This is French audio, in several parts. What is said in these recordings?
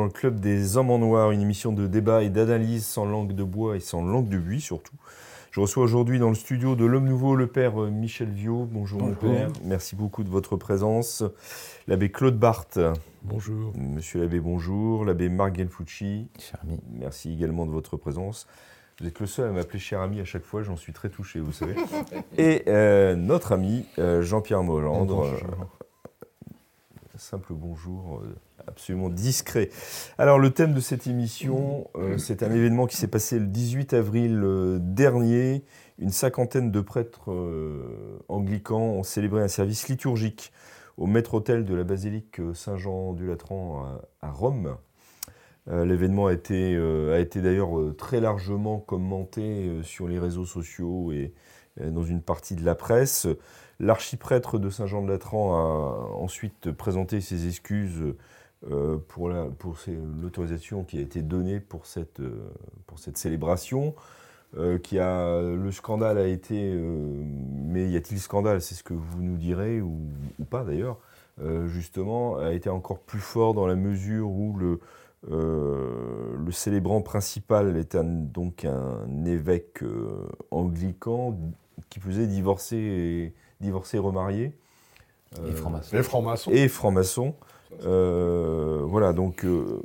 dans le Club des Hommes en Noir, une émission de débat et d'analyse sans langue de bois et sans langue de buis surtout. Je reçois aujourd'hui dans le studio de l'Homme Nouveau le père euh, Michel Viau. Bonjour, mon père. Merci beaucoup de votre présence. L'abbé Claude Barthes. Bonjour. Monsieur l'abbé, bonjour. L'abbé Marc Gelfucci. Cher ami. Merci également de votre présence. Vous êtes le seul à m'appeler cher ami à chaque fois, j'en suis très touché, vous savez. Et euh, notre ami euh, Jean-Pierre Mollandre. Bonjour. simple bonjour euh, absolument discret. Alors le thème de cette émission, euh, c'est un événement qui s'est passé le 18 avril euh, dernier. Une cinquantaine de prêtres euh, anglicans ont célébré un service liturgique au maître-autel de la basilique euh, Saint-Jean du Latran à, Rome. L'événement a été, été d'ailleurs très largement commenté sur les réseaux sociaux et dans une partie de la presse. L'archiprêtre de Saint-Jean de Latran a ensuite présenté ses excuses euh, pour la- pour ces- l'autorisation qui a été donnée pour cette, euh, pour cette célébration. euh, qui a, le scandale a été, euh, mais y a-t-il scandale? C'est ce que vous nous direz, ou, ou pas d'ailleurs, euh, justement, a été encore plus fort dans la mesure où le, euh, le célébrant principal est un- donc un évêque euh, anglican qui faisait divorcer et, divorcer et remarier. Et franc-maçon. Et franc-maçon. Euh, voilà, donc euh,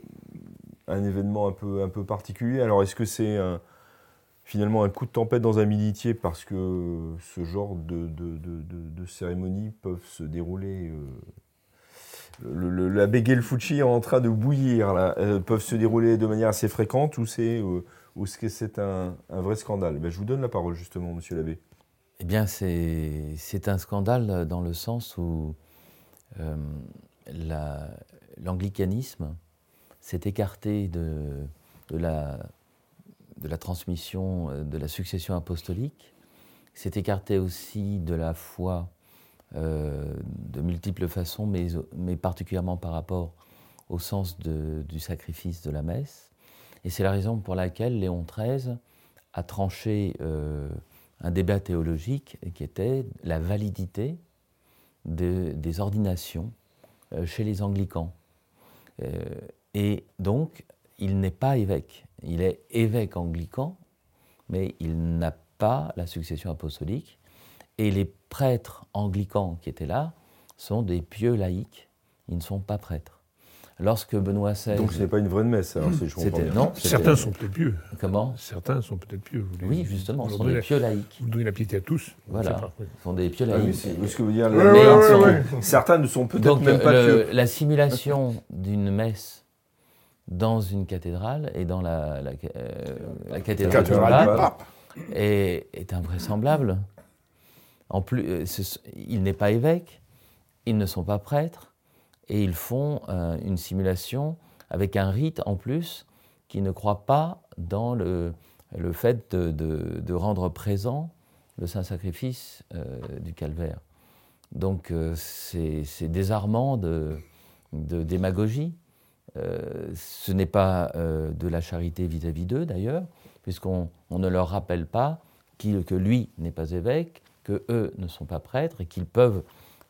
un événement un peu, un peu particulier. Alors, est-ce que c'est finalement un coup de tempête dans un militier parce que ce genre de, de, de- cérémonies peuvent se dérouler euh, le, le- la en train de bouillir, là, peuvent se dérouler de manière assez fréquente ou c'est euh, c'est un, vrai scandale? Ben, Je vous donne la parole justement, monsieur l'abbé. Eh bien, c'est un scandale dans le sens où l'anglicanisme s'est écarté de, la, transmission, euh, de la succession apostolique, s'est écarté aussi de la foi euh, de multiples façons, mais, particulièrement par rapport au sens du sacrifice de la messe. Et c'est la raison pour laquelle Léon XIII a tranché euh, un débat théologique qui était la validité de- des ordinations chez les anglicans. Euh, et donc, il n'est pas évêque. Il est évêque anglican, mais il n'a pas la succession apostolique. Et les prêtres anglicans qui étaient là sont des pieux laïcs. Ils ne sont pas prêtres. Lorsque Benoît XVI... Donc ce n'est pas une vraie messe, alors si je comprends C'était- bien. non, Certains sont peut-être pieux. Comment Certains sont peut-être pieux. Vous Oui, justement, ce sont des pieux laïcs. Vous donnez la piété à tous. Voilà. Oui. Ce sont des pieux Ah oui, laïcs. c'est ce que vous dire. Ouais, ouais, sont-. Certains ne sont peut-être Donc même pas le- pieux. la simulation d'une messe dans une cathédrale et dans la, la, euh, la cathédrale, du Cathédrale du pape pape. est, est invraisemblable. En plus, euh, ce- il n'est pas évêque, ils ne sont pas prêtres, et ils font euh, une simulation avec un rite en plus qui ne croit pas dans le, le fait de, de- rendre présent le saint sacrifice euh, du calvaire. Donc euh, c'est désarmant de, démagogie. Ce n'est pas de la charité vis-à-vis d'eux d'ailleurs, puisqu'on on ne leur rappelle pas que lui n'est pas évêque, que eux ne sont pas prêtres et qu'ils peuvent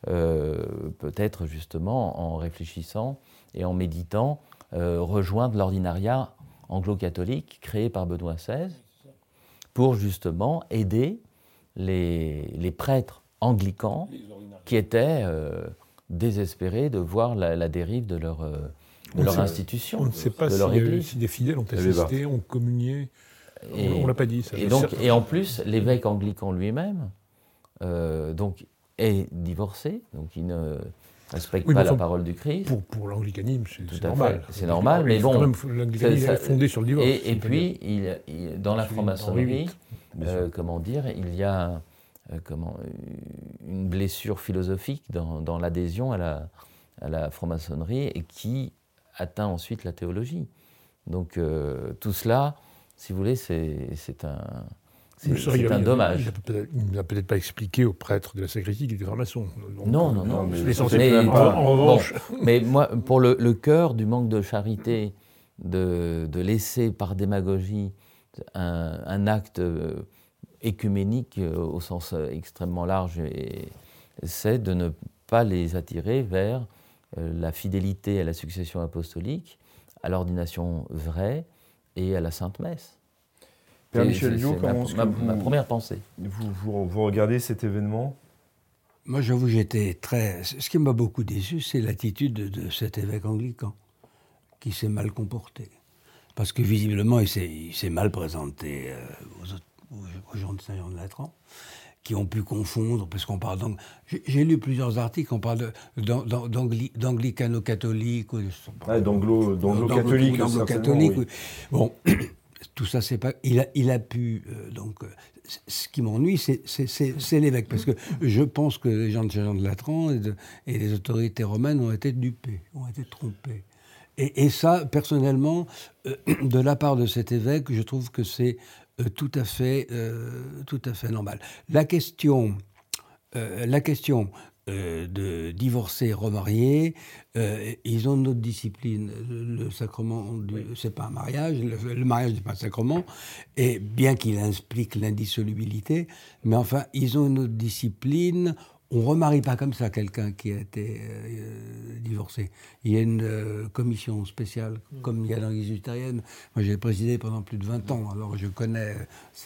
peut-être justement en réfléchissant et en méditant euh, rejoindre l'ordinariat anglo-catholique créé par Benoît XVI pour justement aider les, les prêtres anglicans qui étaient euh, désespérés de voir la, la dérive de leur, euh, de On leur sait- institution, On ne sait pas de si, leur euh, église. si des fidèles ont assisté, ont communié. Et- on ne l'a pas dit. Ça. Et, donc, et en plus, l'évêque anglican lui-même euh, donc, est divorcé, donc il ne respecte Oui, pas la parole du Christ. Pour, pour l'anglicanisme, c'est normal. c'est normal, mais bon, L'anglicanisme est fondé sur le divorce. Et, puis, il, il- dans la franc-maçonnerie, euh, comment dire, il y a euh, comment, une blessure philosophique dans, dans l'adhésion à la, à la franc-maçonnerie et qui atteint ensuite la théologie. Donc euh, tout cela Si vous voulez, c'est un, c'est- un dommage. Il n'a peut-être pas expliqué au prêtre de la sacristie qu'il était franc-maçon. Non, non, Non, mais Mais- En, revanche, Mais moi, pour le, le cœur du manque de charité, de, de laisser par démagogie un, un acte euh, écuménique euh, au sens euh, extrêmement large, c'est de ne pas les attirer vers la fidélité à la succession apostolique, à l'ordination vraie et à la Sainte Messe. Michel c'est ma- comment est-ce que ma, vous- ma première pensée. Vous, vous, vous regardez cet événement? Moi, j'avoue, j'étais très. Ce qui m'a beaucoup déçu, c'est l'attitude de, de cet évêque anglican, qui s'est mal comporté. Parce que visiblement, il s'est mal présenté euh, aux, autres- aux- aux gens de Saint-Jean de Latran, qui ont pu confondre, parce qu'on parle J'ai lu plusieurs articles, on parle d'anglicano-catholique. Ah, d'anglo- d'anglo-catholique, d'anglo-catholique, oui. oui. Bon, tout ça, c'est pas. Il a, il a pu. euh, donc, euh, ce qui m'ennuie, c'est- l'évêque. Parce que je pense que les gens de Saint-Jean de Latran et, les autorités romaines ont été dupés, ont été trompés. Et, et ça, personnellement, euh, de la part de cet évêque, je trouve que c'est tout, à fait, tout à fait normal. La question, la question euh, de divorcer, remarier, euh, ils ont une autre discipline. Le, le sacrement, c'est pas un mariage, le, le mariage n'est pas un sacrement, et bien qu'il implique l'indissolubilité, mais enfin, ils ont une autre discipline. On remarie pas comme ça quelqu'un qui a été euh, divorcé. Il y a une euh, commission spéciale, comme il y a dans l'Église luthérienne. Moi, j'ai présidé pendant plus de 20 ans, alors je connais.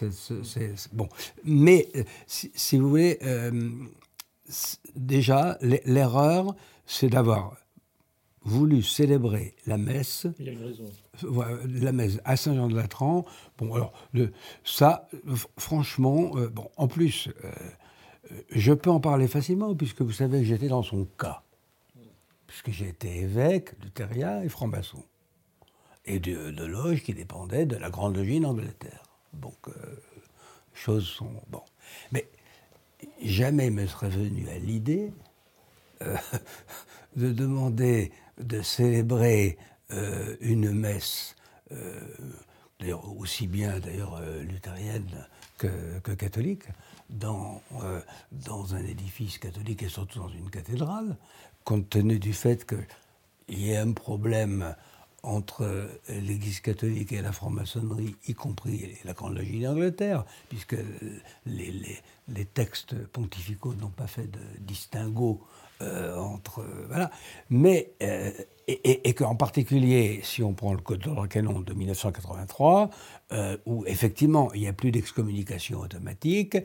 euh, bon, mais euh, si, si vous voulez, euh, déjà, l'e- l'erreur, c'est d'avoir voulu célébrer la messe il y a une raison. la messe à Saint-Jean-de-Latran. Bon, alors, le, ça, fr- franchement, euh, bon, en plus, euh, je peux en parler facilement, puisque vous savez que j'étais dans son cas. Puisque j'ai été évêque, luthérien et franc-maçon. Et de, de loge qui dépendait de la Grande Logie d'Angleterre. Donc, euh, choses sont. Bon. Mais jamais me serait venu à l'idée euh, de demander de célébrer euh, une messe, euh, aussi bien d'ailleurs euh, luthérienne que, que catholique, dans, dans un édifice catholique et surtout dans une cathédrale, compte tenu du fait qu'il y ait un problème entre euh, l'Église catholique et la franc-maçonnerie, y compris la Grande Logie d'Angleterre, puisque les, les- textes pontificaux n'ont pas fait de distinguo euh, entre... euh, voilà. Mais, euh, et, et- et qu'en particulier, si on prend le Code de canon de 1983, euh, où effectivement il n'y a plus d'excommunication automatique,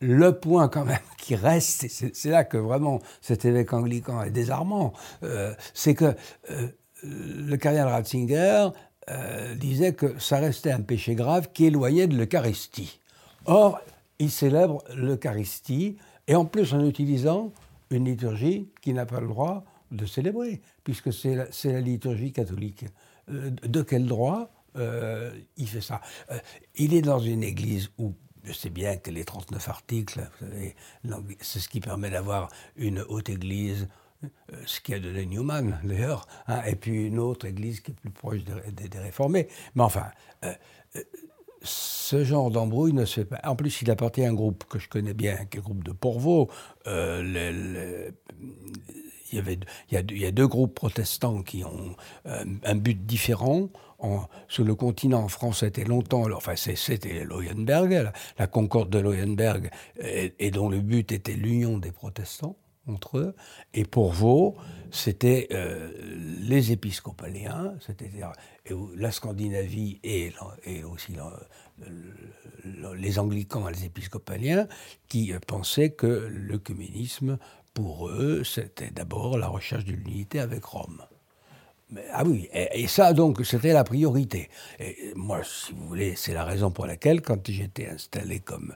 le point quand même qui reste, c'est là que vraiment cet évêque anglican est désarmant, euh, c'est que euh, le cardinal Ratzinger euh, disait que ça restait un péché grave qui éloignait de l'Eucharistie. Or, il célèbre l'Eucharistie, et en plus en utilisant une liturgie qui n'a pas le droit de célébrer, puisque c'est la, liturgie catholique. Euh, de quel droit euh, il fait ça? Euh, Il est dans une église où je sais bien que les 39 articles, c'est ce qui permet d'avoir une haute église, euh, ce qui a donné Newman d'ailleurs, hein, et puis une autre église qui est plus proche des, réformés. Mais enfin, euh, euh, ce genre d'embrouille ne se fait pas. En plus, il appartient à un groupe que je connais bien, qui est le groupe de Porvaux. Euh, il, y avait, a, deux- groupes protestants qui ont euh, un but différent. En- sur le continent, en France, c'était longtemps, enfin c'était Loyenberg, la, concorde de Loyenberg, et dont le but était l'union des protestants entre eux. Et pour Vaux, c'était euh, les épiscopaliens, c'est-à-dire la Scandinavie et, aussi les anglicans et les épiscopaliens, qui euh, pensaient que l'œcuménisme, pour eux, c'était d'abord la recherche de l'unité avec Rome. Ah oui, et, et ça donc c'était la priorité. Et moi, si vous voulez, c'est la raison pour laquelle, quand j'étais installé comme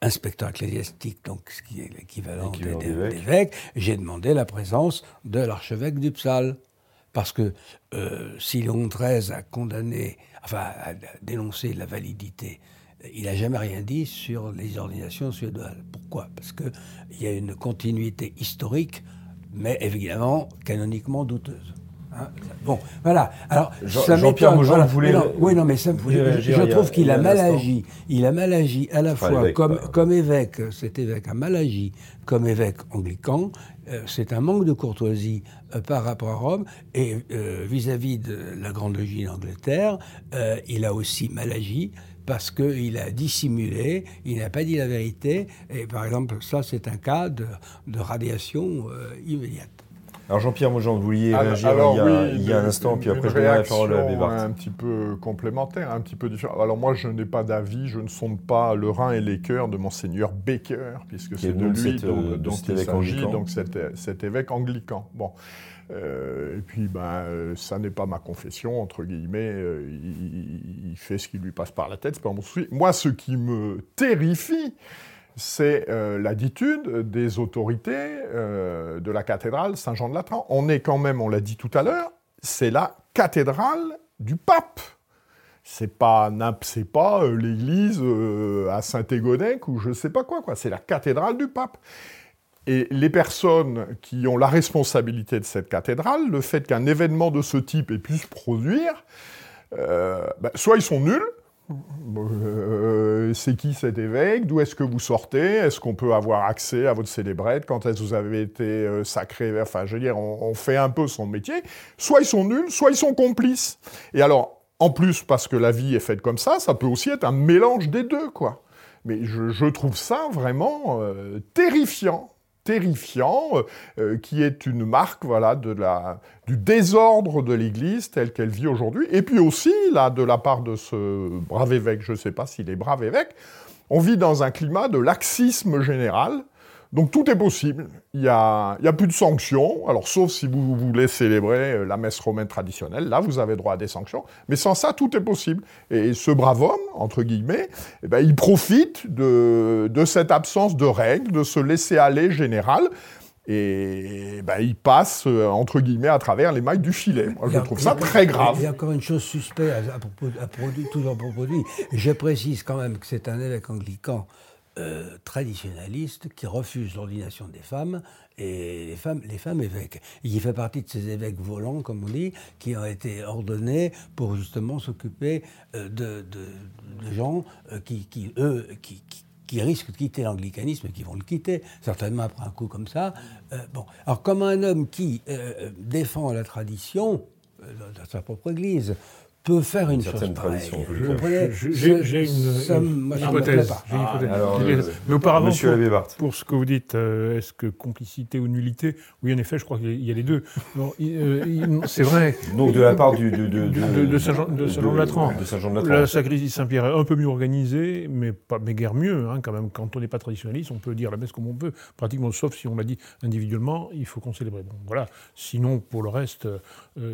inspecteur ecclésiastique, donc ce qui est l'équivalent d'évêque. j'ai demandé la présence de l'archevêque d'Uppsal. Parce que euh, si Léon XIII a condamné, enfin a dénoncé la validité, il n'a jamais rien dit sur les ordinations suédoises. Pourquoi? Parce qu'il y a une continuité historique, mais évidemment canoniquement douteuse. Hein, Hein, bon, voilà. Alors, Jean- ça Jean-Pierre voilà. voulait- non, oui, non, mais ça, voulait je, trouve qu'il a mal agi. Il a mal agi à la Enfin, fois comme, pas- comme évêque, cet évêque a mal agi comme évêque anglican. Euh, c'est un manque de courtoisie euh, par rapport à Rome. Et euh, vis-à-vis de la Grande Logie d'Angleterre, il a aussi mal agi parce qu'il a dissimulé, il n'a pas dit la vérité. Et par exemple, ça, c'est un cas de, de radiation immédiate. Alors Jean-Pierre Maujean, vous vouliez Alors- réagir alors il y a, oui, il y a un une- instant, puis après je donnerai la parole à Bébart. un petit peu complémentaire, un petit peu différente. Alors moi, je n'ai pas d'avis, je ne sonde pas le rein et les cœurs de monseigneur Baker, puisque c'est de lui cet, dont, euh, de dont cet il s'agit, donc cet, cet évêque anglican. Bon. Euh, et puis, ben, euh, ça n'est pas ma confession, entre guillemets. euh, il, il fait ce qui lui passe par la tête, c'est pas mon souci. Moi, ce qui me terrifie, c'est euh, l'attitude des autorités euh, de la cathédrale Saint-Jean-de-Latran. On est quand même, on l'a dit tout à l'heure, c'est la cathédrale du pape. C'est pas, c'est pas euh, l'église à Saint-Égonec ou je sais pas quoi. C'est la cathédrale du pape. Et les personnes qui ont la responsabilité de cette cathédrale, le fait qu'un événement de ce type ait pu se produire, ben, soit ils sont nuls, euh, c'est qui cet évêque? D'où est-ce que vous sortez? Est-ce qu'on peut avoir accès à votre célébrette? Quand est-ce que vous avez été euh, sacré? Enfin, je veux dire, on, fait un peu son métier. Soit ils sont nuls, soit ils sont complices. Et alors, en plus, parce que la vie est faite comme ça, ça peut aussi être un mélange des deux, quoi. Mais je, je trouve ça vraiment euh, terrifiant terrifiant, euh, qui est une marque voilà, de la, du désordre de l'Église telle qu'elle vit aujourd'hui. Et puis aussi, là, de la part de ce brave évêque, je ne sais pas s'il est brave évêque, on vit dans un climat de laxisme général. Donc tout est possible. Il n'y a, il y a plus de sanctions. Alors sauf si vous voulez célébrer euh, la messe romaine traditionnelle, là vous avez droit à des sanctions. Mais sans ça, tout est possible. Et ce brave homme, entre guillemets, eh ben, il profite de, de cette absence de règles, de ce laisser-aller général. Et ben, il passe, euh, entre guillemets, à travers les mailles du filet. Moi, je trouve ça très grave. Il y a encore une chose suspecte à, à propos, à toujours à propos de lui. Je précise quand même que c'est un évêque anglican euh, traditionnaliste qui refuse l'ordination des femmes et les femmes, les femmes évêques. Il fait partie de ces évêques volants, comme on dit, qui ont été ordonnés pour justement s'occuper euh, de, de- gens euh, qui, qui, eux, qui, qui- risquent de quitter l'anglicanisme et qui vont le quitter, certainement après un coup comme ça. Bon. Alors, comme un homme qui défend la tradition de sa propre Église peut faire une, certaine chose pareille, tradition, vous comprenez? J'ai une, hypothèse. pas. j'ai une hypothèse. alors, Mais- euh, mais auparavant, Monsieur pour, Abbé Bart. pour ce que vous dites, euh, est-ce que complicité ou nullité? Oui, en effet, je crois qu'il y a les deux. Euh, c'est vrai. Donc de la part du, de, de, De- de Saint-Jean- de Saint-Jean-de-Latran. De Saint-Jean-de-Latran. La sacristie Saint-Pierre est un peu mieux organisée, mais, pas, mais guère mieux. hein, quand même, quand on n'est pas traditionnaliste, on peut dire la messe comme on veut, pratiquement, sauf si on l'a dit individuellement, il faut qu'on célèbre. Bon, voilà. Sinon, pour le reste, euh,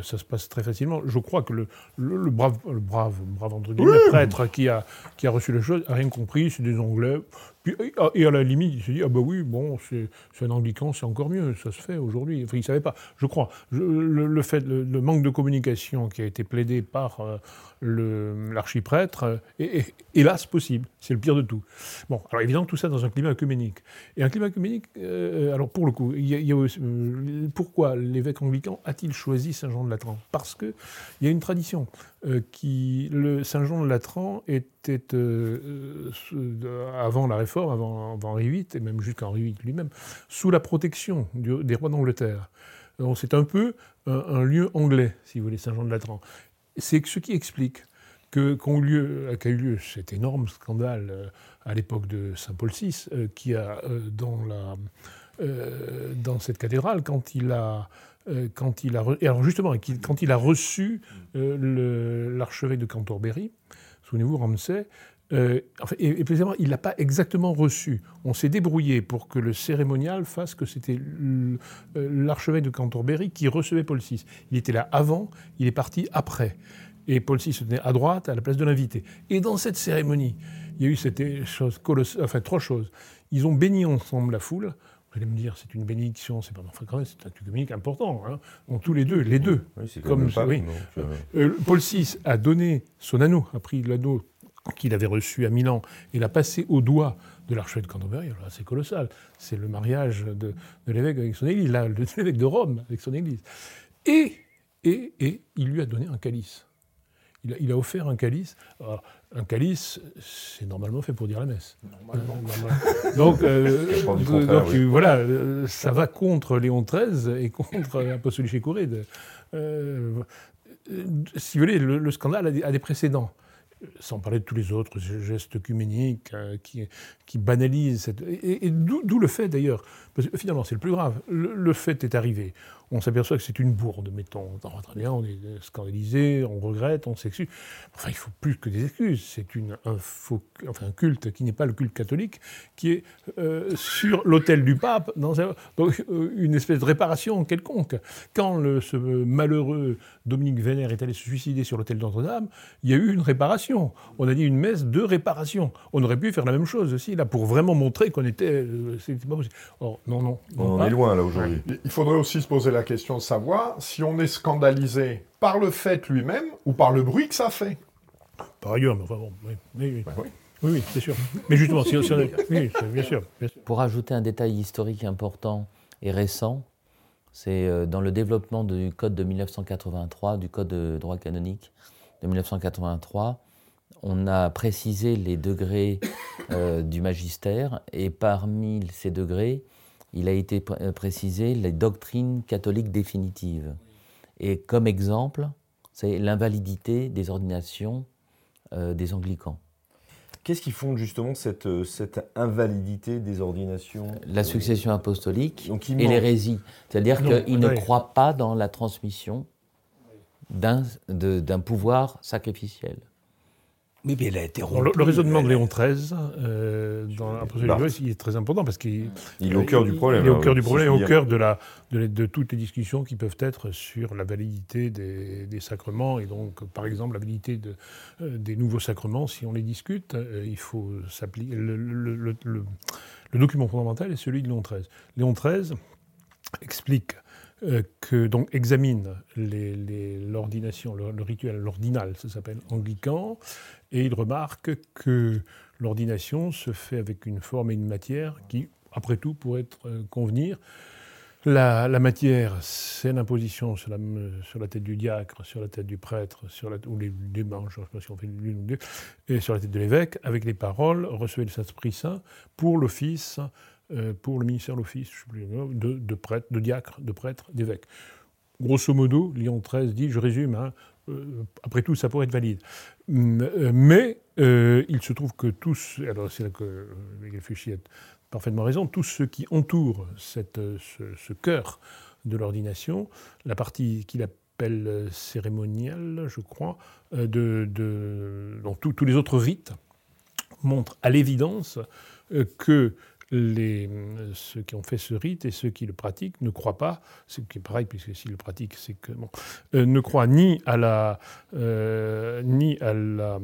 ça se passe très facilement. Je crois que le, le, le brave, le brave, brave entre guillemets, prêtre qui a, qui a reçu les choses a rien compris, c'est des Anglais. Puis, et à- la limite, il s'est dit, ah bah oui, bon, c'est un anglican, c'est encore mieux, ça se fait aujourd'hui. Enfin, il ne savait pas, je crois. Je- le, le fait, le, le manque de communication qui a été plaidé par euh, l'archiprêtre euh, est, est- hélas possible. C'est le pire de tout. Bon, alors évidemment, tout ça dans un climat œcuménique. Et un climat œcuménique, euh, alors pour le coup, il y a, il y a aussi, pourquoi l'évêque anglican a-t-il choisi Saint-Jean de Latran? Parce qu'il y a une tradition euh, qui. Le Saint-Jean de Latran était, euh, euh, avant la réforme, avant, Henri VIII, et même jusqu'à Henri VIII lui-même, sous la protection des rois d'Angleterre. Donc c'est un peu un, lieu anglais, si vous voulez, Saint-Jean de Latran. C'est ce qui explique que qu'ont eu lieu, qu'a eu lieu cet énorme scandale euh, à l'époque de Saint Paul VI, euh, qui a euh, dans la euh, dans cette cathédrale quand il a euh, quand il a alors justement quand il a reçu euh, l'archevêque de Canterbury, souvenez-vous Ramsay. euh, et, et précisément, il l'a pas exactement reçu. On s'est débrouillé pour que le cérémonial fasse que c'était l'archevêque de Canterbury qui recevait Paul VI. Il était là avant, il est parti après. Et Paul VI se tenait à droite, à la place de l'invité. Et dans cette cérémonie, il y a eu cette chose colossale, enfin trois choses. Ils ont béni ensemble la foule. Vous allez me dire, c'est une bénédiction, c'est pas enfin, quand même, c'est un œcuménique important. Hein. Donc, tous les deux, les deux. Oui, c'est Comme- comme le pape, oui. donc, euh, Paul VI a donné son anneau, a pris l'anneau qu'il avait reçu à Milan et l'a passé au doigt de l'archevêque de Canterbury. Alors là, c'est colossal. C'est le mariage de, de l'évêque avec son église, là, de l'évêque de Rome avec son église. Et et, et il lui a donné un calice. Il a, il a offert un calice. Alors, un calice, c'est normalement fait pour dire la messe. Euh, donc, euh, donc, oui. voilà, euh, ça va contre Léon XIII et contre Apostolic Couride. Euh, si vous voulez, le, le scandale a des, a des précédents. Sans parler de tous les autres gestes œcuméniques qui, qui banalisent cette. Et, et d'où d'où le fait d'ailleurs, parce que finalement c'est le plus grave, le, le fait est arrivé. On s'aperçoit que c'est une bourde, mettons. Très bien, on est scandalisé, on regrette, on s'excuse. Enfin, il faut plus que des excuses. C'est une, un, faux, enfin, un culte qui n'est pas le culte catholique, qui est euh, sur l'autel du pape, dans un- donc, euh, une espèce de réparation quelconque. Quand le, ce malheureux Dominique Vénère est allé se suicider sur l'autel Notre-Dame, il y a eu une réparation. On a dit une messe de réparation. On aurait pu faire la même chose aussi, là, pour vraiment montrer qu'on était. euh, c'était pas possible. Or, non, non. non On en est loin là aujourd'hui. Il faudrait aussi se poser la question de savoir si on est scandalisé par le fait lui-même ou par le bruit que ça fait. Par ailleurs, mais enfin bon, oui, oui, oui. Ben oui. Oui, oui, c'est sûr. Mais justement, si, si on est- oui, bien sûr, bien sûr. Pour ajouter un détail historique important et récent, c'est euh, dans le développement du code de 1983, du code de droit canonique de 1983, on a précisé les degrés euh, du magistère et parmi ces degrés, il a été pr- euh, précisé les doctrines catholiques définitives. Et comme exemple, c'est l'invalidité des ordinations euh, des anglicans. Qu'est-ce qui fonde justement cette, euh, cette invalidité des ordinations? La succession apostolique Donc, et l'hérésie. C'est-à-dire qu'ils ne croient pas dans la transmission d'un pouvoir sacrificiel. Oui, mais elle a été rompue. le, le raisonnement de Léon XIII, euh, dans Barthes. Noël, il est très important parce qu'il Il est au cœur du problème. Il est au hein, cœur du si problème, je au cœur de, la, de, la- de toutes les discussions qui peuvent être sur la validité des, des sacrements et donc, par exemple, la validité de, euh, des nouveaux sacrements. Si on les discute, euh, il faut s'appliquer. Le, le- le- le- le document fondamental est celui de Léon XIII. Léon XIII explique euh, que donc examine les- les- l'ordination, le, le rituel, l'ordinal, ça s'appelle anglican, et il remarque que l'ordination se fait avec une forme et une matière qui, après tout, pourraient euh, convenir. La, matière, c'est l'imposition sur la, sur la tête du diacre, sur la tête du prêtre, sur ou les, je ne sais pas si on fait l'une ou deux, et sur la tête de l'évêque, avec les paroles, recevez le Saint-Esprit Saint pour l'office, euh, pour le ministère de l'office, plus, de, de prêtre, de diacre, de prêtre, d'évêque. Grosso modo, Léon XIII dit, je résume, hein, euh, après tout, ça pourrait être valide. Euh, Mais euh, il se trouve que tous, alors c'est là que euh, Miguel Fuchy a parfaitement raison, tous ceux qui entourent cette, euh, ce, cœur de l'ordination, la partie qu'il appelle euh, cérémoniale, je crois, euh, de, de, donc tous- les autres rites montrent à l'évidence euh, que les, ceux qui ont fait ce rite et ceux qui le pratiquent ne croient pas, ce qui est pareil, puisque s'ils le pratiquent, c'est que bon, euh, ne croient ni à la, euh, ni à la,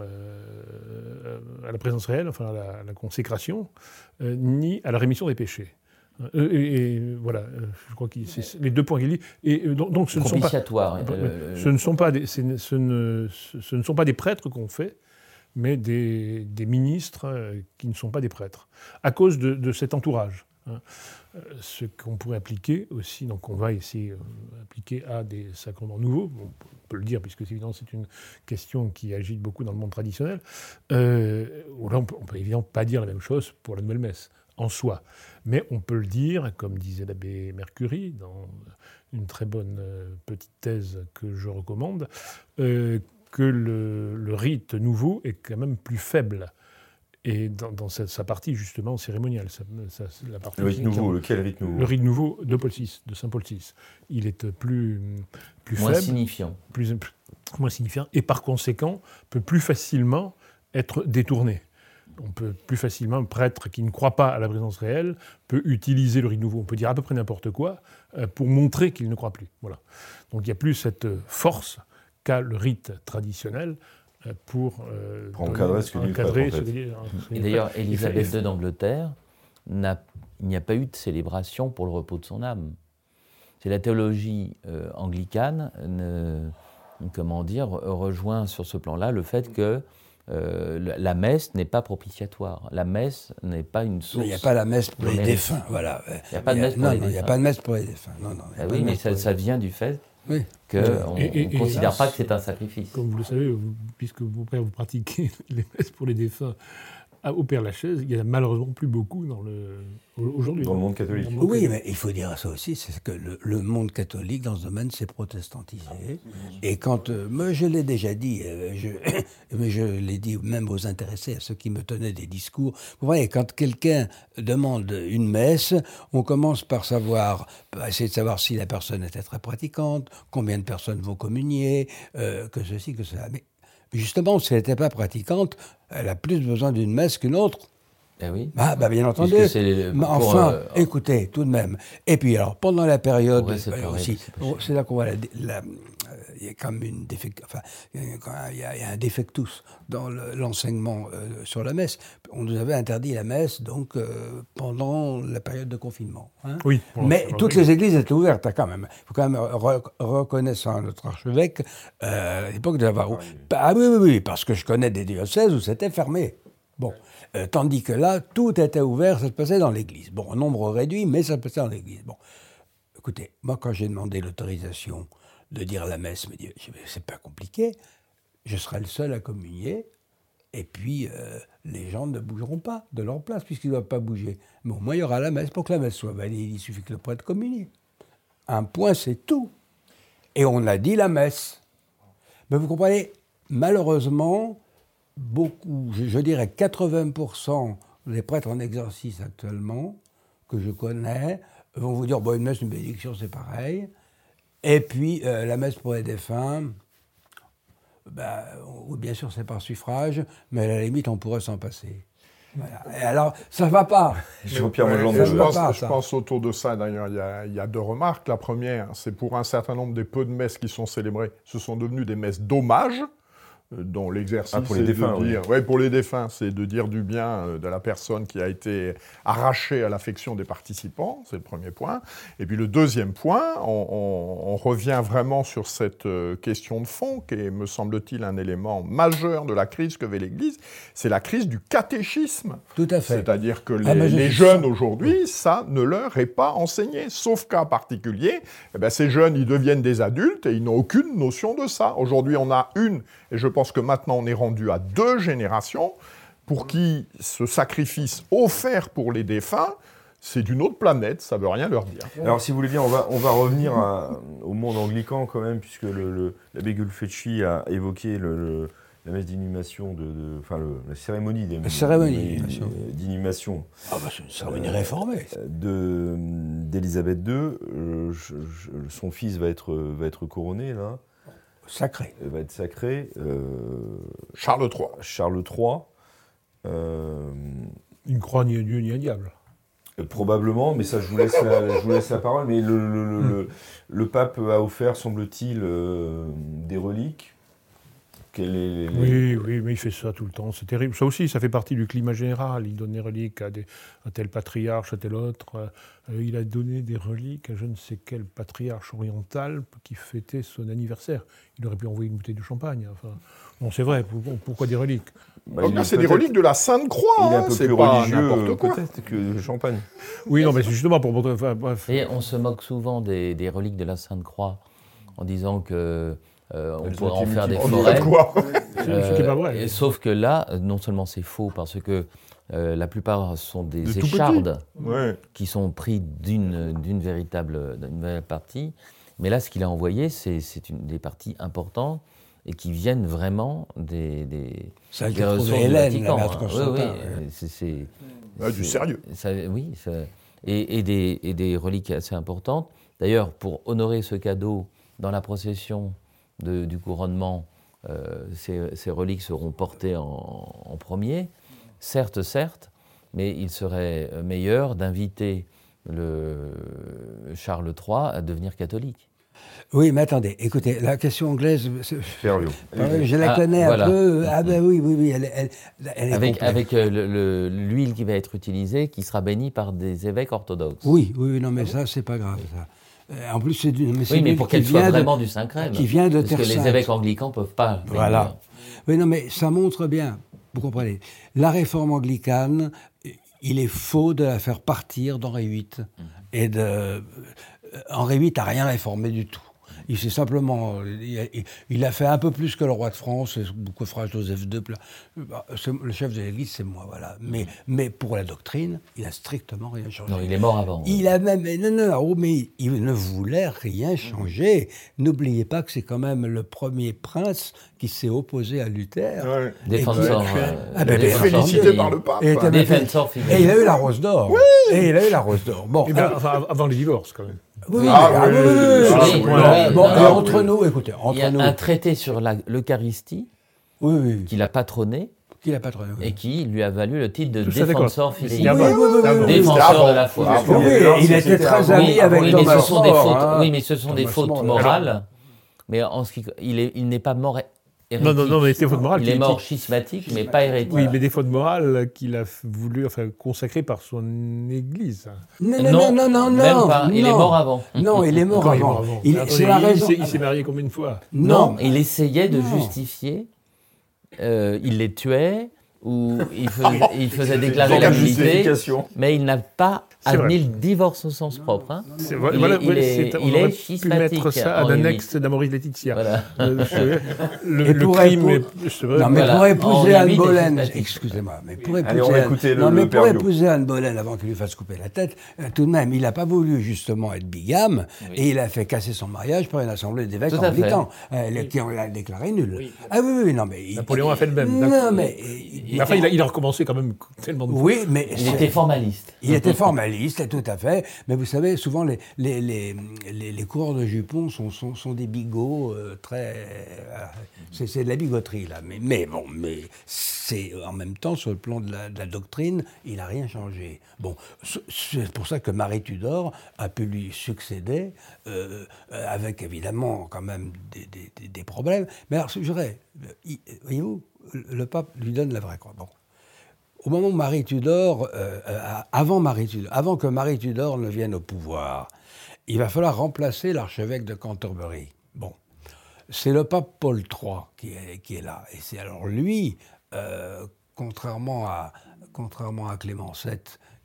euh, à la présence réelle, enfin à la, à la consécration, ni à la rémission des péchés. Et, et voilà, je crois que c'est les deux points qu'il dit. Et donc, donc ce ne sont pas, Propitiatoire. ce ne sont pas des, ce ne- ce ne, ce ne sont pas des prêtres qu'on fait, mais des, ministres euh, qui ne sont pas des prêtres, à cause de, cet entourage. hein. Euh, Ce qu'on pourrait appliquer aussi, donc on va essayer euh, appliquer à des sacrements nouveaux, on peut le dire puisque évidemment c'est une question qui agite beaucoup dans le monde traditionnel, euh, on peut, on peut évidemment pas dire la même chose pour la nouvelle messe en soi, mais on peut le dire, comme disait l'abbé Mercury dans une très bonne euh, petite thèse que je recommande, euh, que le, le rite nouveau est quand même plus faible. Et dans, dans sa, sa partie justement cérémoniale, sa- sa- la partie Le rite nouveau, lequel rite nouveau le rite nouveau de Paul VI, de Saint Paul VI, il est plus, plus moins faible, signifiant. plus, plus- moins signifiant, et par conséquent peut plus facilement être détourné. On peut plus facilement, un prêtre qui ne croit pas à la présence réelle peut utiliser le rite nouveau. On peut dire à peu près n'importe quoi euh, pour montrer qu'il ne croit plus. Voilà. Donc il n'y a plus cette force qu'a le rite traditionnel euh, pour, euh, Pour encadrer ce que dit le encadrer en fait. Et le d'ailleurs. Élisabeth II d'Angleterre, n'a- il n'y a pas eu de célébration pour le repos de son âme. C'est la théologie euh, anglicane, ne- comment dire, rejoint sur ce plan-là le fait que euh, la- messe n'est pas propitiatoire. La messe n'est pas une source. Il n'y a pas la messe pour les défunts, voilà. Il n'y a pas de messe pour les non, Il n'y a défunts. pas de messe pour les défunts. Non, Ah oui, mais ça vient du fait Oui. qu'on ne considère pas que c'est un sacrifice. Comme vous le savez, vous- puisque vos pères vous pratiquez les messes pour les défunts au Père Lachaise, il y en a malheureusement plus beaucoup dans le, aujourd'hui. Dans le monde catholique. Dans le monde Oui, catholique. mais il faut dire ça aussi, c'est que le, le monde catholique, dans ce domaine, s'est protestantisé. Et quand, euh, moi je l'ai déjà dit, euh, je, mais je l'ai dit même aux intéressés, à ceux qui me tenaient des discours, vous voyez, quand quelqu'un demande une messe, on commence par savoir, par essayer de savoir si la personne était très pratiquante, combien de personnes vont communier, euh, que ceci, que cela. Mais justement, si elle n'était pas pratiquante, elle a plus besoin d'une messe qu'une autre. Eh oui. Ah, bah, bien entendu. Les- enfin, euh, écoutez, tout de même. Et puis, alors, pendant la période, pareil, aussi, c'est là qu'on voit la, la- euh, il y a comme une défect, enfin, il y a quand même- il y a, il y a un défectus dans le- l'enseignement euh, sur la messe. On nous avait interdit la messe, donc, euh, pendant la période de confinement. hein. Oui, Mais toutes les églises étaient ouvertes, hein, quand même. Il faut quand même re- reconnaître à notre archevêque, euh, à l'époque d'avoir. Ah oui, oui, oui, parce que je connais des diocèses où c'était fermé. Bon. Tandis que là, tout était ouvert, ça se passait dans l'église. Bon, nombre réduit, mais ça se passait dans l'église. Bon. Écoutez, moi, quand j'ai demandé l'autorisation de dire la messe, je- c'est pas compliqué, je serai le seul à communier, et puis euh, les gens ne bougeront pas de leur place, puisqu'ils ne doivent pas bouger. Mais au moins, il y aura la messe. Pour que la messe soit valide, il suffit que le prêtre communie. Un point, c'est tout. Et on a dit la messe. Mais vous comprenez, malheureusement, beaucoup, je, je dirais 80% des prêtres en exercice actuellement, que je connais, vont vous dire, bon, une messe, une bénédiction, c'est pareil. Et puis, euh, la messe pour les défunts, ben, on- bien sûr, c'est par suffrage, mais à la limite, on pourrait s'en passer. Voilà. Et alors, ça va pas. Jean-Pierre je, ne va pense, pas, je pense autour de ça, d'ailleurs, il y, y a deux remarques. La première, c'est pour un certain nombre des peu de messes qui sont célébrées, ce sont devenues des messes d'hommage, euh, dont l'exercice Ah, pour les est défunts, de oui. dire, ouais, pour les défunts, c'est de dire du bien euh, de la personne qui a été arrachée à l'affection des participants, c'est le premier point. Et puis le deuxième point, on, on- on revient vraiment sur cette euh, question de fond, qui est, me semble-t-il, un élément majeur de la crise que vit l'Église, c'est la crise du catéchisme. Tout à fait. C'est-à-dire que les, Ah, jeunes aujourd'hui, ça ne leur est pas enseigné. Sauf cas particulier, eh ben, ces jeunes, ils deviennent des adultes et ils n'ont aucune notion de ça. Aujourd'hui, on a une, et je pense que maintenant on est rendu à deux générations, pour qui ce sacrifice offert pour les défunts, c'est d'une autre planète, ça veut rien leur dire. Alors, si vous voulez bien, on va, on va revenir à- au monde anglican quand même, puisque le- le- l'abbé Gulfecci a évoqué le- le- la messe d'inhumation, de, de- enfin le- la cérémonie des- La cérémonie des- d'inhumation. Ah bah, c'est une cérémonie réformée. de- d'Élisabeth II. Euh, je- je- son fils va être, va être couronné, là, Sacré. va être sacré. euh, Charles III. Charles III. euh, Il ne croit ni à Dieu ni à diable. Euh, Probablement, mais ça, je vous laisse la, je vous laisse la parole. Mais le, le- le- le- le pape a offert, semble-t-il, euh, des reliques. Quel est- Oui, oui, mais il fait ça tout le temps. C'est terrible. Ça aussi, ça fait partie du climat général. Il donne des reliques à, des, à tel patriarche, à tel autre. Euh, il a donné des reliques à je ne sais quel patriarche oriental qui fêtait son anniversaire. Il aurait pu envoyer une bouteille de champagne. Enfin, bon, c'est vrai. pour- pourquoi des reliques? Bah, c'est des reliques de la Sainte Croix, Il est un hein, peu c'est plus pas religieux, n'importe quoi. peut-être, que le champagne. Oui, non, mais c'est justement pour. pour- enfin, bref. Et on se moque souvent des, des reliques de la Sainte Croix en disant que euh, on pourrait en faire des forêts. quoi Ce qui est pas vrai. et sauf que là, euh, non seulement c'est faux, parce que euh, la plupart sont des petits. échardes Ouais. qui sont pris d'une d'une véritable, d'une véritable partie. Mais là, ce qu'il a envoyé, c'est c'est une- des parties importantes et qui viennent vraiment des, des, Celle des ressources trouvé du Hélène, Vatican, la hein. Oui, oui, ouais. euh, c'est- Ouais, du sérieux. ça- oui, ça- et, et des, et des reliques assez importantes. D'ailleurs, pour honorer ce cadeau, dans la procession de- du couronnement, euh, ces, ces reliques seront portées en, en premier. Certes, certes, mais il serait meilleur d'inviter le Charles III à devenir catholique. Oui, mais attendez, écoutez, la question anglaise. Ah je la Ah, connais voilà. un peu. Ah ben oui, oui, oui, elle, elle- elle est Avec, euh, le- le- l'huile qui va être utilisée, qui sera bénie par des évêques orthodoxes. Oui, oui, non, mais ça, c'est pas grave. Ça. Euh, En plus, c'est du. Mais c'est Oui, mais pour qu'elle soit de- vraiment du Saint-Crème. qui vient de Parce que les évêques anglicans ne peuvent pas. Voilà. Oui, non, mais ça montre bien, vous comprenez, la réforme anglicane, il est faux de la faire partir d'Henri VIII. Et de. euh, Henri VIII n'a rien réformé du tout. Il s'est simplement. Il a, il a fait un peu plus que le roi de France, que fera Joseph II. Le chef de l'Église, c'est moi, voilà. Mais, mais pour la doctrine, il a strictement rien changé. Non, il est mort avant. Il a même. Non, non, non, oh, mais il ne voulait rien changer. N'oubliez pas que c'est quand même le premier prince qui s'est opposé à Luther. Ouais. Défenseur. Euh, Ah, ben, défenseur Félicité par le pape. Et, il a eu la rose d'or. Et il a eu la rose d'or. Bon, Eh ben, alors- enfin, avant les divorces, quand même. Oui, Ah, ah, ah, entre nous, écoutez, Il y a entre nous. un traité sur l'Eucharistie Oui, oui. qu'il a patronné Qui l'a patronné oui. et qui lui a valu le titre de Tout défenseur oui. Défenseur de la Ah, foi. oui, Alors, il était très ami avec oui, Thomas mais ce sont des More, fautes. hein. Oui, mais ce sont des fautes morales. Mais en ce qui, il n'est pas mort hérétique. Non, non, non, mais c'est faute morale. Il est mort schismatique, mais pas hérétique. Oui, mais des fautes morales qu'il a voulu enfin, consacrer par son Église. Non, non, non, non, non, même non. pas. Il est mort avant. Non, il est mort avant. Il- s'est- marié combien de fois Non, Non, il essayait de Non. justifier. euh, il les tuait ou il faisait, il faisait déclarer la justification. mais il n'a pas admis le divorce au sens propre. hein. C'est- Il voilà, est- il est- on il aurait est pu schismatique, mettre ça à l'annexe d'Amoris Laetitia. Voilà. Euh, le, Et le pour crime époux- est... vrai, Non, mais Voilà. pour épouser Anne VIII est Boleyn, excusez-moi, mais pour Allez, épouser, on va Anne- non, mais le pour épouser Anne Boleyn avant qu'il lui fasse couper la tête, euh, tout de même, il n'a pas voulu justement être bigame et il a fait casser son mariage par une assemblée d'évêques anglicans euh, qui ont l'a déclaré nul. Ah oui, oui, non, mais. il- Napoléon a fait le même, Non, mais. Mais enfin, il a, il a recommencé quand même tellement de fois. Oui, mais. Il était formaliste. Il était formaliste, tout à fait. Mais vous savez, souvent, les, les, les, les, les coureurs de jupons sont, sont, sont des bigots euh, très. euh, c'est c'est de la bigoterie, là. Mais, mais bon, mais c'est en même temps, sur le plan de la, de la doctrine, il n'a rien changé. Bon, c'est pour ça que Marie Tudor a pu lui succéder, euh, avec évidemment quand même des, des, des- problèmes. Mais alors, je dirais, voyez-vous, le pape lui donne la vraie croix. Bon. Au moment où Marie Tudor, euh, euh, avant, Marie Tudor, avant que Marie Tudor ne vienne au pouvoir, il va falloir remplacer l'archevêque de Canterbury. Bon, c'est le pape Paul III qui est, là. Et c'est alors lui, euh, contrairement, à, contrairement à Clément VII,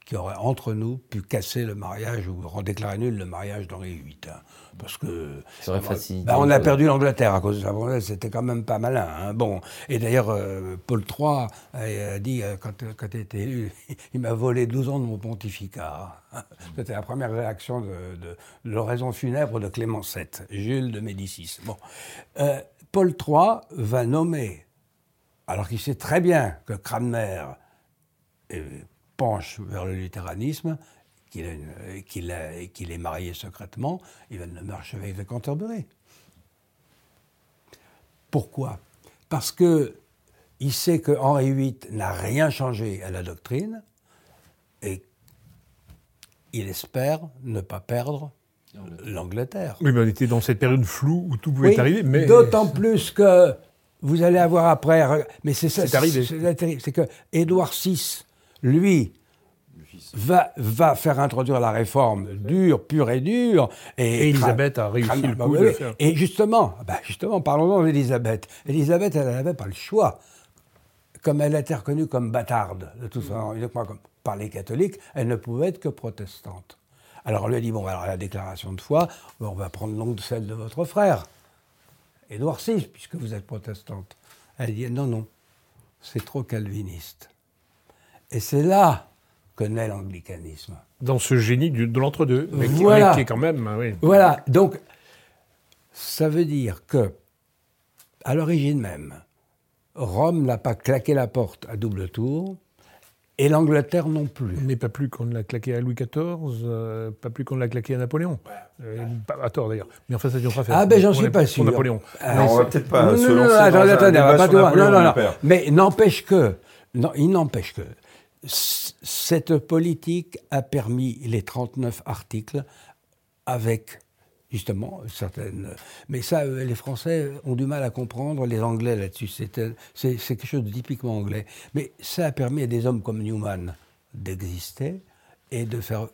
qui aurait entre nous pu casser le mariage ou déclarer nul le mariage d'Henri VIII. hein. parce que. Ça aurait facilité Bah, on a perdu l'Angleterre à cause de ça. C'était quand même pas malin. hein. Bon. Et d'ailleurs, euh, Paul III a, dit, euh, quand, quand il était élu, il m'a volé 12 ans de mon pontificat. C'était la première réaction de, de, de l'oraison funèbre de Clément VII, Jules de Médicis. Bon. Euh, Paul III va nommer, alors qu'il sait très bien que Cranmer penche vers le luthéranisme, qu'il a- qu'il est marié secrètement, il va le nommer archevêque de Canterbury. Pourquoi? Parce que il sait que Henri VIII n'a rien changé à la doctrine et il espère ne pas perdre l'Angleterre. Oui, mais on était dans cette période floue où tout pouvait Oui, arriver. Mais D'autant plus que vous allez avoir après. Mais c'est ça. C'est arrivé. C'est que Édouard VI, lui, va, va faire introduire la réforme dure, pure et dure. Et, Et Élisabeth a réussi le bah coup de faire. Et justement, bah justement, parlons-en d'Élisabeth. Élisabeth, elle n'avait pas le choix. Comme elle était reconnue comme bâtarde, de toute façon, uniquement comme- par les catholiques, elle ne pouvait être que protestante. Alors on lui a dit, bon, alors la déclaration de foi, on va prendre donc celle de votre frère, Édouard VI, puisque vous êtes protestante. Elle dit, non, non, c'est trop calviniste. Et c'est là que naît l'anglicanisme. dans ce génie du- de l'entre-deux, mais qui- Voilà. mais qui est quand même. oui. Voilà, donc ça veut dire que, à l'origine même, Rome n'a pas claqué la porte à double tour, et l'Angleterre non plus. Mais pas plus qu'on l'a claqué à Louis XIV, euh, pas plus qu'on l'a claqué à Napoléon. Euh, pas à tort d'ailleurs. Mais enfin, ça une autre affaire. Ah ben j'en suis pas sûr. Napoléon. On va peut-être pas non, se non, non, lancer attendez, dans un attendez, on débat va pas sur Napoléon, non, non, non. Mais n'empêche que, non, il n'empêche que cette politique a permis les 39 articles avec justement certaines. Mais ça, euh, les Français ont du mal à comprendre, les Anglais là-dessus. C'est c'est quelque chose de typiquement anglais. Mais ça a permis à des hommes comme Newman d'exister et de faire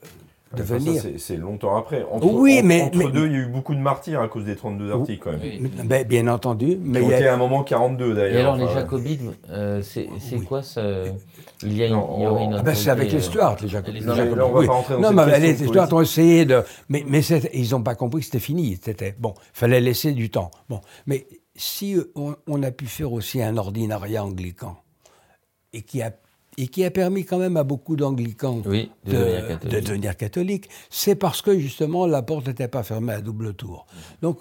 de Enfin, ça, venir. c'est- longtemps après. Entre, Oui, en- mais- entre mais- deux, il y a eu beaucoup de martyrs à cause des 32 articles quand même. Oui. Mais- ben, bien entendu, mais il y a- à un moment 42 d'ailleurs. Et alors, les jacobites, euh, c'est Oui. quoi ça Il y, a une, Non, il y aurait on- une Ah ben, c'est avec les euh, Stuarts, les Jacob. les les Non, mais là, on va oui. pas rentrer dans Non, cette mais question les Stuarts ont essayé de. Mais, ils n'ont pas compris que c'était fini. C'était bon. Fallait laisser du temps. Bon, mais si euh, on, on a pu faire aussi un ordinariat anglican et qui a et qui a permis quand même à beaucoup d'anglicans Oui, de de, devenir de catholique. devenir catholique, c'est parce que justement la porte n'était pas fermée à double tour. Donc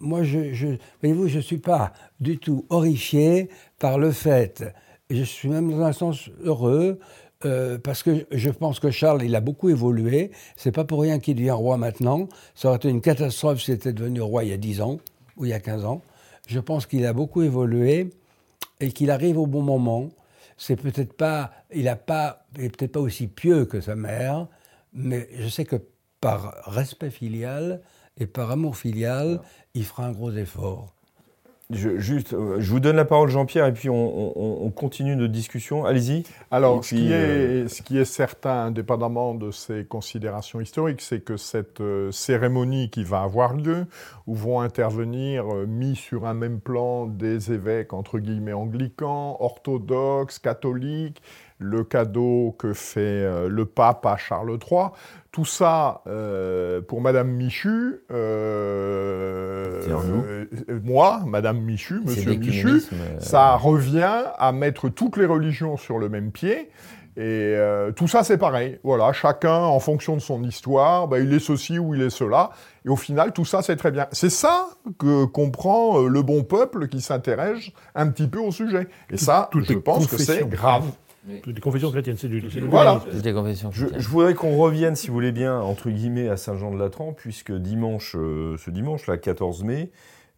moi, je, je- voyez-vous, je suis pas du tout horrifié par le fait, je suis même dans un sens heureux. euh, parce que je pense que Charles, il a beaucoup évolué. C'est pas pour rien qu'il devient roi maintenant. Ça aurait été une catastrophe s'il était devenu roi il y a 10 ans ou il y a 15 ans. Je pense qu'il a beaucoup évolué et qu'il arrive au bon moment. C'est peut-être pas, il a pas, est peut-être pas aussi pieux que sa mère, mais je sais que par respect filial et par amour filial, il fera un gros effort. Je, juste, euh, je vous donne la parole, Jean-Pierre, et puis on, on- on continue notre discussion. Allez-y. Alors, ce, puis, qui euh, est, ce qui est certain, indépendamment de ces considérations historiques, c'est que cette euh, cérémonie qui va avoir lieu, où vont intervenir, euh, mis sur un même plan, des évêques, entre guillemets, anglicans, orthodoxes, catholiques, le cadeau que fait euh, le pape à Charles III, tout ça, euh, pour Madame Michu, euh, euh, moi, Madame Michu, Monsieur Michu, euh, ça revient à mettre toutes les religions sur le même pied. Et euh, tout ça, c'est pareil. Voilà, chacun, en fonction de son histoire, bah, il est ceci ou il est cela. Et au final, tout ça, c'est très bien. C'est ça que comprend le bon peuple qui s'intéresse un petit peu au sujet. Et ça, toutes je pense que c'est grave. Des confessions chrétiennes, c'est du. c'est du- Voilà. Les confessions Je, je voudrais qu'on revienne, si vous voulez bien, entre guillemets, à Saint-Jean-de-Latran, puisque dimanche, euh, ce dimanche, là, 14 mai,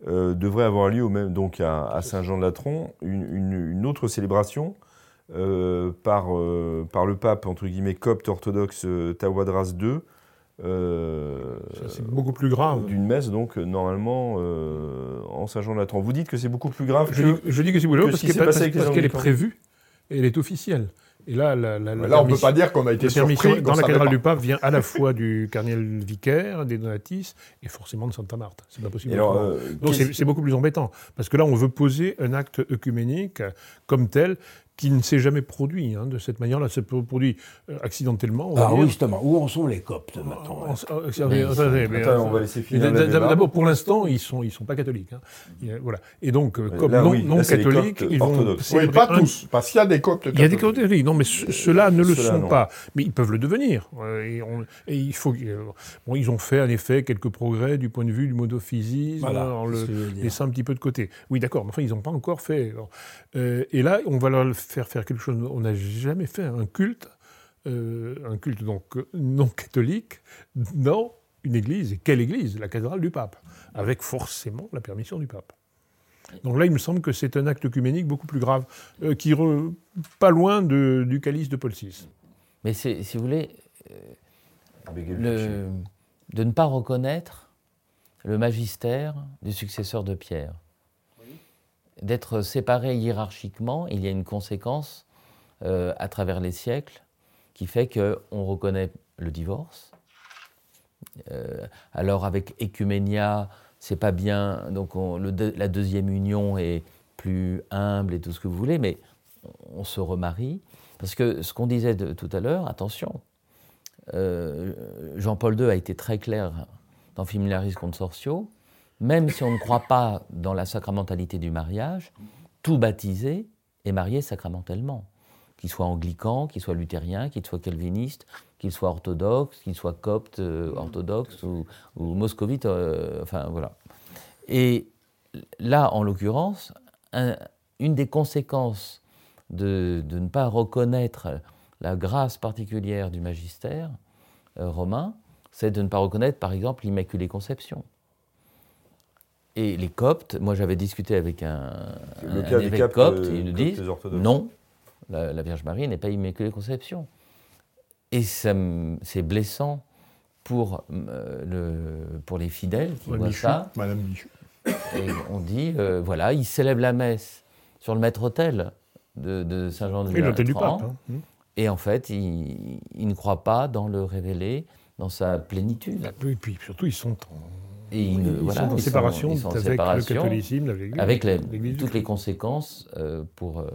euh, devrait avoir lieu au même, donc à, à Saint-Jean-de-Latran une, une- une autre célébration euh, par, euh, par le pape, entre guillemets, copte orthodoxe Tawadras II, euh, C'est beaucoup plus grave. d'une messe, donc, normalement, euh, en Saint-Jean-de-Latran. Vous dites que c'est beaucoup plus grave Je que... dis, je dis que c'est qu'elle s'est passé parce- qu'elle est prévue elle est officielle. Et là, la, la- la Là, on ne peut pas dire qu'on a été surpris. dans la cathédrale du pape vient à la fois du cardinal vicaire, des Donatis et forcément de Santa Marthe. C'est pas possible. Alors, euh, Donc c'est beaucoup plus embêtant, parce que là on veut poser un acte œcuménique comme tel qui ne s'est jamais produit hein, de cette manière-là. C'est produit euh, accidentellement. on Ah dire. oui, justement. Où en sont les coptes maintenant on va laisser finir. D'abord, pour l'instant, ils sont, ils sont pas catholiques. hein. Y a- voilà. Et donc, euh, Euh, comme là, non, oui, non là, catholiques, Coptes ils vont orthodoxes. Oui, pas un- tous, parce qu'il y a des coptes il y a des catholiques. catholiques, non, mais ce- ceux-là ne le sont non. pas. Mais ils peuvent le devenir. Et, on- et il faut. bon, ils ont fait en effet quelques progrès du point de vue du monophysisme, Voilà, en le laissant un petit peu de côté. Oui, d'accord, mais enfin, ils n'ont pas encore fait. Alors, euh, et là, on va leur faire faire quelque chose. On n'a jamais fait un culte, euh, un culte donc euh, non catholique, dans une église. Et quelle église? La cathédrale du pape, avec forcément la permission du pape. Donc là, il me semble que c'est un acte œcuménique beaucoup plus grave, euh, qui re- pas loin de- du calice de Paul VI. Mais c'est- si vous voulez, le- de ne pas reconnaître le magistère du successeur de Pierre. D'être séparé hiérarchiquement, il y a une conséquence euh, à travers les siècles qui fait qu'on reconnaît le divorce. Euh, alors avec Ecuménia, c'est pas bien, donc la deuxième union est plus humble et tout ce que vous voulez, mais on se remarie. Parce que ce qu'on disait tout à l'heure, attention, euh, Jean-Paul II a été très clair dans Familiaris Consortio, même si on ne croit pas dans la sacramentalité du mariage, tout baptisé est marié sacramentellement. Qu'il soit anglican, qu'il soit luthérien, qu'il soit calviniste, qu'il soit orthodoxe, qu'il soit copte euh, orthodoxe ou, moscovite, euh, enfin voilà. Et là, en l'occurrence, un- une des conséquences de, de ne pas reconnaître la grâce particulière du magistère euh, romain, c'est de ne pas reconnaître, par exemple, l'Immaculée Conception. Et les Coptes, moi j'avais discuté avec un, Le un cas des évêque copte, euh, et ils nous disent non, la, la Vierge Marie n'est pas Immaculée Conception. Et c'est blessant pour, euh, le, pour les fidèles qui Ouais, voient Michu. ça. Madame Michu. Et on dit, euh, voilà, ils célèbrent la messe sur le maître-autel de, de Saint-Jean de Et l'hôtel du pape. hein. Et en fait, ils, ils ne croient pas dans le révélé dans sa plénitude. Et puis surtout, ils sont en, Et ils, ne- ils voilà, sont en ils séparation ils sont en avec séparation le catholicisme, avec toutes les conséquences euh, pour, euh,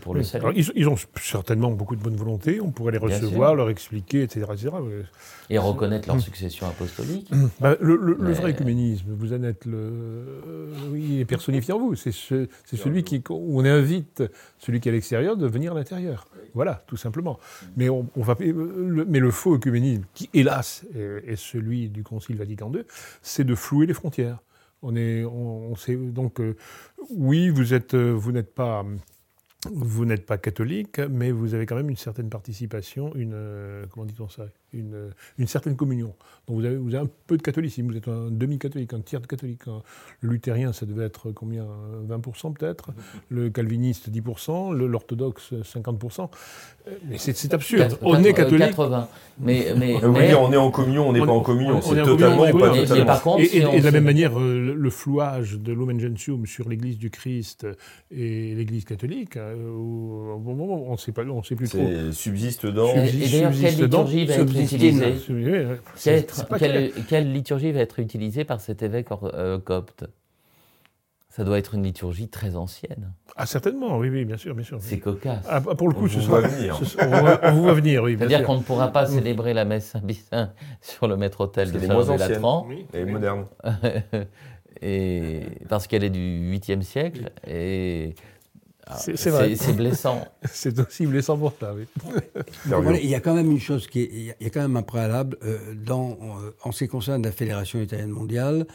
pour le Oui. salut. Alors, ils, ils ont certainement beaucoup de bonne volonté, on pourrait les recevoir, leur expliquer, etc. etc. Euh, Et reconnaître leur succession apostolique. bah, le, le- le Mais- vrai œcuménisme, vous en êtes le. euh, oui, il est personnifié en vous. C'est ce- c'est celui qui, où on invite celui qui est à l'extérieur de venir à l'intérieur. Voilà, tout simplement. Mais, on, on va, euh, le, mais le faux œcuménisme, qui hélas est, est celui du Concile Vatican II, c'est de flouer les frontières. On est, on, on sait, donc, euh, oui, vous êtes, euh, vous n'êtes pas. Vous n'êtes pas catholique, mais vous avez quand même une certaine participation, une euh, comment dit-on ça, une, une certaine communion. Donc vous avez, vous avez un peu de catholicisme, vous êtes un demi-catholique, un tiers de catholique. Un- Le luthérien, ça devait être combien 20% peut-être Le calviniste, 10%. le- L'orthodoxe, 50%. Euh, Mais c'est c'est absurde. On est catholique. 80. Mais, mais, on est en communion, on n'est pas en communion. on- on C'est est en totalement communion, ou pas totalement. par contre, Et, de la même manière, euh, le, le flouage de Gentium sur l'Église du Christ et l'Église catholique, euh, au, bon moment, on ne sait pas, on sait plus trop. Subsiste dans. Et- et d'ailleurs, quelle Subsiste dans- liturgie va être Oui, oui, Quelle, liturgie va être utilisée par cet évêque or- euh, copte? Ça doit être une liturgie très ancienne. Ah, certainement, oui, oui, bien sûr, bien sûr. C'est cocasse. Ah, pour le coup, On ce vous sera. venir. ce on, va- on vous voit venir, oui. C'est-à-dire qu'on ne pourra pas célébrer la messe Saint-Bizin sur le maître-autel de Saint-Latran, Et moderne. et parce qu'elle est du 8e siècle, et C'est- c'est vrai. c'est blessant. C'est aussi blessant pour ça, oui. Il y a quand même une chose qui est, il y a- il y a quand même un préalable euh, dans, euh, en ce qui concerne la Fédération italienne mondiale.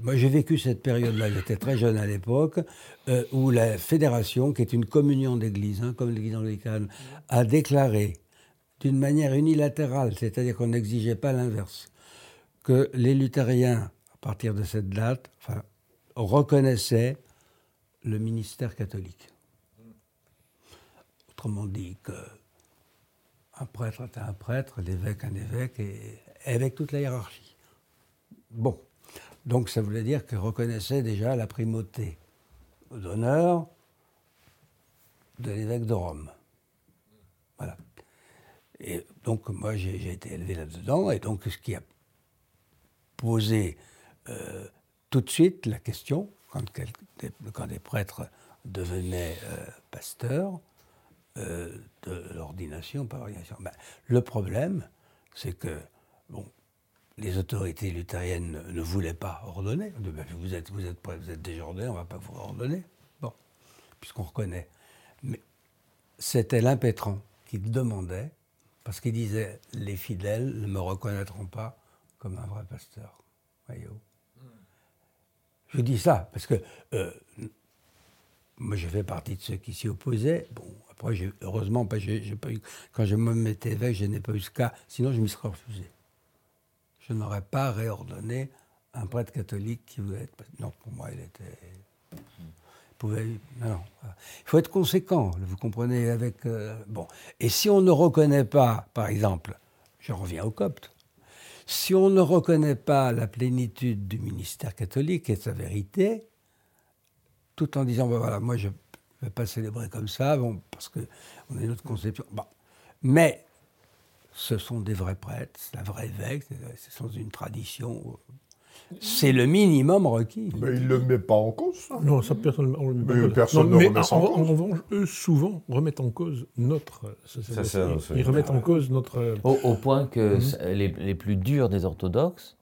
Moi, j'ai vécu cette période-là, j'étais très jeune à l'époque, euh, où la fédération, qui est une communion d'églises, hein, comme l'église anglicane, a déclaré d'une manière unilatérale, c'est-à-dire qu'on n'exigeait pas l'inverse, que les luthériens, à partir de cette date, enfin, reconnaissaient le ministère catholique. Autrement dit, que un prêtre est un prêtre, l'évêque un évêque, et, avec toute la hiérarchie. Bon, donc ça voulait dire qu'il reconnaissait déjà la primauté d'honneur de l'évêque de Rome. Voilà. Et donc moi j'ai été élevé là-dedans, et donc ce qui a posé euh, tout de suite la question, quand, quel- des prêtres devenaient euh, pasteurs, euh, de l'ordination par ordination. Ben, le problème, c'est que bon, les autorités luthériennes ne, voulaient pas ordonner. Ben, vous, êtes, vous, êtes, vous êtes on ne va pas vous ordonner. Bon, puisqu'on reconnaît. Mais c'était l'impétrant qui demandait, parce qu'il disait les fidèles ne me reconnaîtront pas comme un vrai pasteur. Voyez-vous Je dis ça parce que euh, moi, j'ai fait partie de ceux qui s'y opposaient. Bon, j'ai- heureusement, pas, j'ai pas eu, quand je me mettais évêque, je n'ai pas eu ce cas. Sinon, je m'y serais refusé. Je n'aurais pas réordonné un prêtre catholique qui voulait être. Non, pour moi, il était. il pouvait. Non. Il faut être conséquent, vous comprenez, avec. euh, bon. Et si on ne reconnaît pas, par exemple, je reviens au copte, si on ne reconnaît pas la plénitude du ministère catholique et sa vérité, tout en disant, ben voilà, moi je ne vais pas célébrer comme ça, bon, parce qu'on a une autre conception. Bon. Mais ce sont des vrais prêtres, c'est un vrai évêque, c'est c'est dans une tradition. C'est le minimum requis. Mais il ne le met pas en cause, ça. Non, ça, personne on le met pas Mais en cause. personne Non, ne mais remet ça en, en en cause. revanche, eux, souvent, remettent en cause notre sacerdoce. Sacerdoce, Ils oui. remettent en cause notre... euh, Au, au point que Mhm. les plus durs des orthodoxes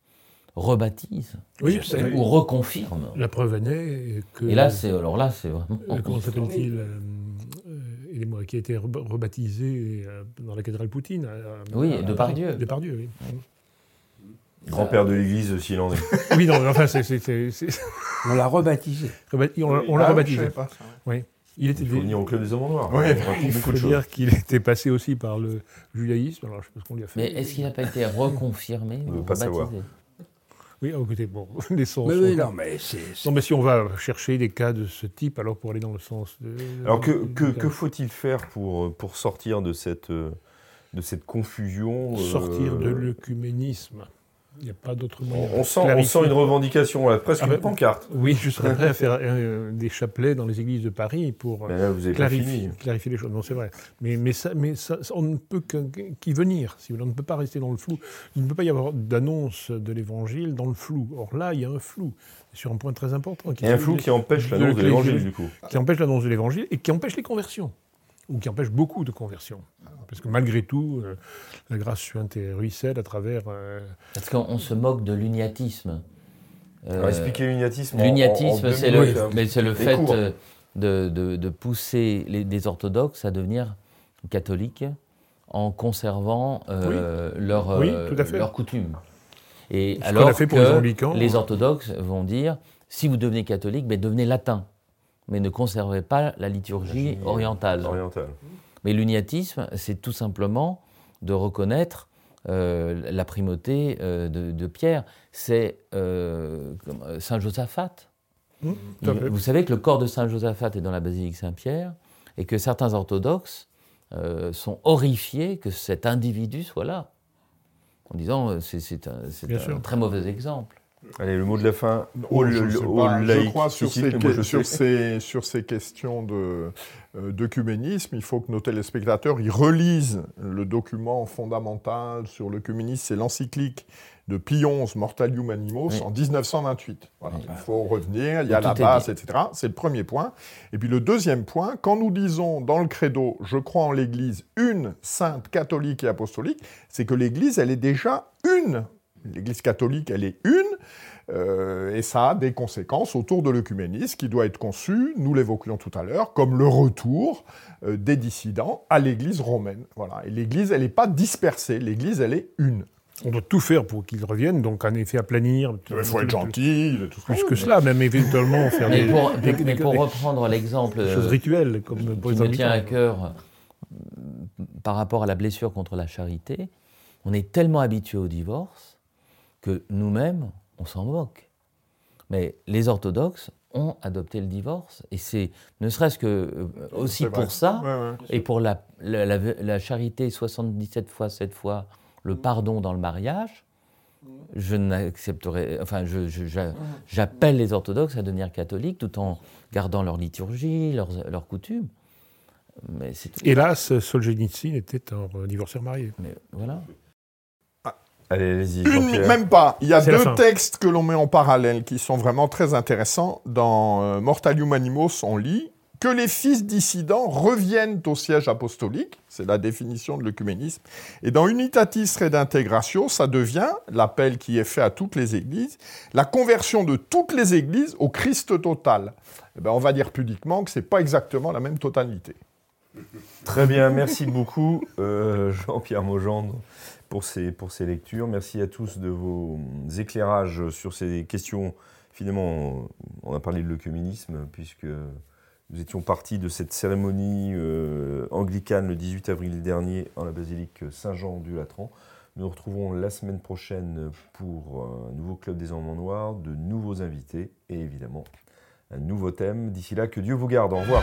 rebaptisent Oui, ou reconfirment. La preuve en est que... Et là, c'est alors là, c'est vraiment. euh, comment s'appelle-t-il euh, euh, Qui a été reba- rebaptisé euh, dans la cathédrale Poutine. à- à- Oui, à- Depardieu. Depardieu, oui. Grand-père de l'Église, s'il en est. oui, non, enfin, c'est... c'est- c'est- c'est- On l'a rebaptisé. rebapti- On l'a on l'a Ah, rebaptisé. pas ça. Oui. Il était Il faut venir au Club des Hommes en Noir. Ouais. On raconte Il beaucoup faut de choses. dire qu'il était passé aussi par le judaïsme. Alors, je sais pas ce qu'on lui a fait. Mais est-ce qu'il n'a pas été reconfirmé On veut ou pas savoir. Oui, oh, écoutez, bon, les sens Mais sont- oui, non, mais c'est. c'est- Non, mais si on va chercher des cas de ce type, alors pour aller dans le sens de... Alors que, que, de- que faut-il faire pour, pour sortir de cette, euh, de cette confusion euh, sortir de l'œcuménisme Il n'y a pas d'autre moyen. On, on sent, on Clarifier. sent une revendication, là, presque Ah une ben, pancarte. Oui, je serais prêt à faire euh, des chapelets dans les églises de Paris pour euh, là, vous clarifier, clarifier les choses. Non, c'est vrai. Mais, mais, ça, mais ça, ça, on ne peut qu'y venir. Si on ne peut pas rester dans le flou. Il ne peut pas y avoir d'annonce de l'évangile dans le flou. Or là, il y a un flou sur un point très important. Il y a un flou qui empêche l'annonce de l'évangile, du coup. qui empêche l'annonce de l'évangile et qui empêche les conversions, ou qui empêche beaucoup de conversions. Parce que malgré tout, euh, la grâce suinte et ruisselle à travers. euh, Parce qu'on se moque de l'uniatisme. Euh, Alors, expliquez l'uniatisme. L'uniatisme, c'est le, hein. mais c'est le fait euh, de, de- de pousser les, des orthodoxes à devenir catholiques en conservant euh, leurs Oui, tout à fait. leurs coutumes. Et Ce alors a fait pour que les anglicans. les orthodoxes vont dire, si vous devenez catholique, ben devenez latin, mais ne conservez pas la liturgie orientale. Oriental. Mais l'uniatisme, c'est tout simplement de reconnaître euh, la primauté euh, de, de Pierre. C'est euh, Saint Josaphat. Mmh, Il- vous savez que le corps de Saint Josaphat est dans la basilique Saint-Pierre et que certains orthodoxes euh, sont horrifiés que cet individu soit là. En disant, euh, c'est un, très mauvais exemple. Allez, le mot de la fin. Oh, je, le- pas. Je crois sur, ici, ces, je sur, ces, sur ces questions de, euh, d'œcuménisme, il faut que nos téléspectateurs ils relisent le document fondamental sur l'œcuménisme, c'est l'encyclique de Pie XI, Mortalium Animos, Oui. en 1928. Voilà, Oui. Il faut revenir, il y a la base, etc. C'est le premier point. Et puis le deuxième point, quand nous disons dans le credo « Je crois en l'Église une, sainte, catholique et apostolique », c'est que l'Église, elle est déjà une. L'Église catholique, elle est une. Euh, et ça a des conséquences autour de l'œcuménisme qui doit être conçu, nous l'évoquions tout à l'heure, comme le retour euh, des dissidents à l'Église romaine. Voilà. Et l'Église, elle n'est pas dispersée, l'Église, elle est une. On doit tout faire pour qu'ils reviennent, donc en effet aplanir. Il faut être gentil, tout ce qu'on Plus que mais- cela, même éventuellement faire Mais des, pour, des- mais pour des reprendre l'exemple choses rituelles, comme pour qui les me tient à cœur par rapport à la blessure contre la charité, on est tellement habitué au divorce que nous-mêmes, on s'en moque. Mais les orthodoxes ont adopté le divorce, et c'est ne serait-ce que euh, aussi vrai. pour ça, Ouais, ouais. et pour la, la- la- la charité 77 fois, 7 fois, le pardon dans le mariage, je n'accepterai. Enfin, je- je- j'a- j'appelle les orthodoxes à devenir catholiques tout en gardant leur liturgie, leurs, leurs coutumes. Mais. Hélas, Solzhenitsyn était un divorceur marié. Mais voilà. Allez, allez-y. Une, Jean-Pierre. même pas. Il y a deux textes que l'on met en parallèle qui sont vraiment très intéressants. Dans euh, Mortalium Animos, on lit que les fils dissidents reviennent au siège apostolique, c'est la définition de l'œcuménisme, et dans Unitatis Redintegratio, ça devient, l'appel qui est fait à toutes les églises, la conversion de toutes les églises au Christ total. Eh ben, on va dire pudiquement que c'est pas exactement la même totalité. Très bien, merci beaucoup euh, Jean-Pierre Mogendre pour ces, pour ces lectures. Merci à tous de vos éclairages sur ces questions. Finalement, on a parlé de l'œcuménisme puisque nous étions partis de cette cérémonie euh, anglicane le 18 avril dernier en la basilique Saint-Jean du Latran. Nous nous retrouvons la semaine prochaine pour un nouveau Club des Enfants Noirs, de nouveaux invités et évidemment un nouveau thème. D'ici là, que Dieu vous garde. Au revoir.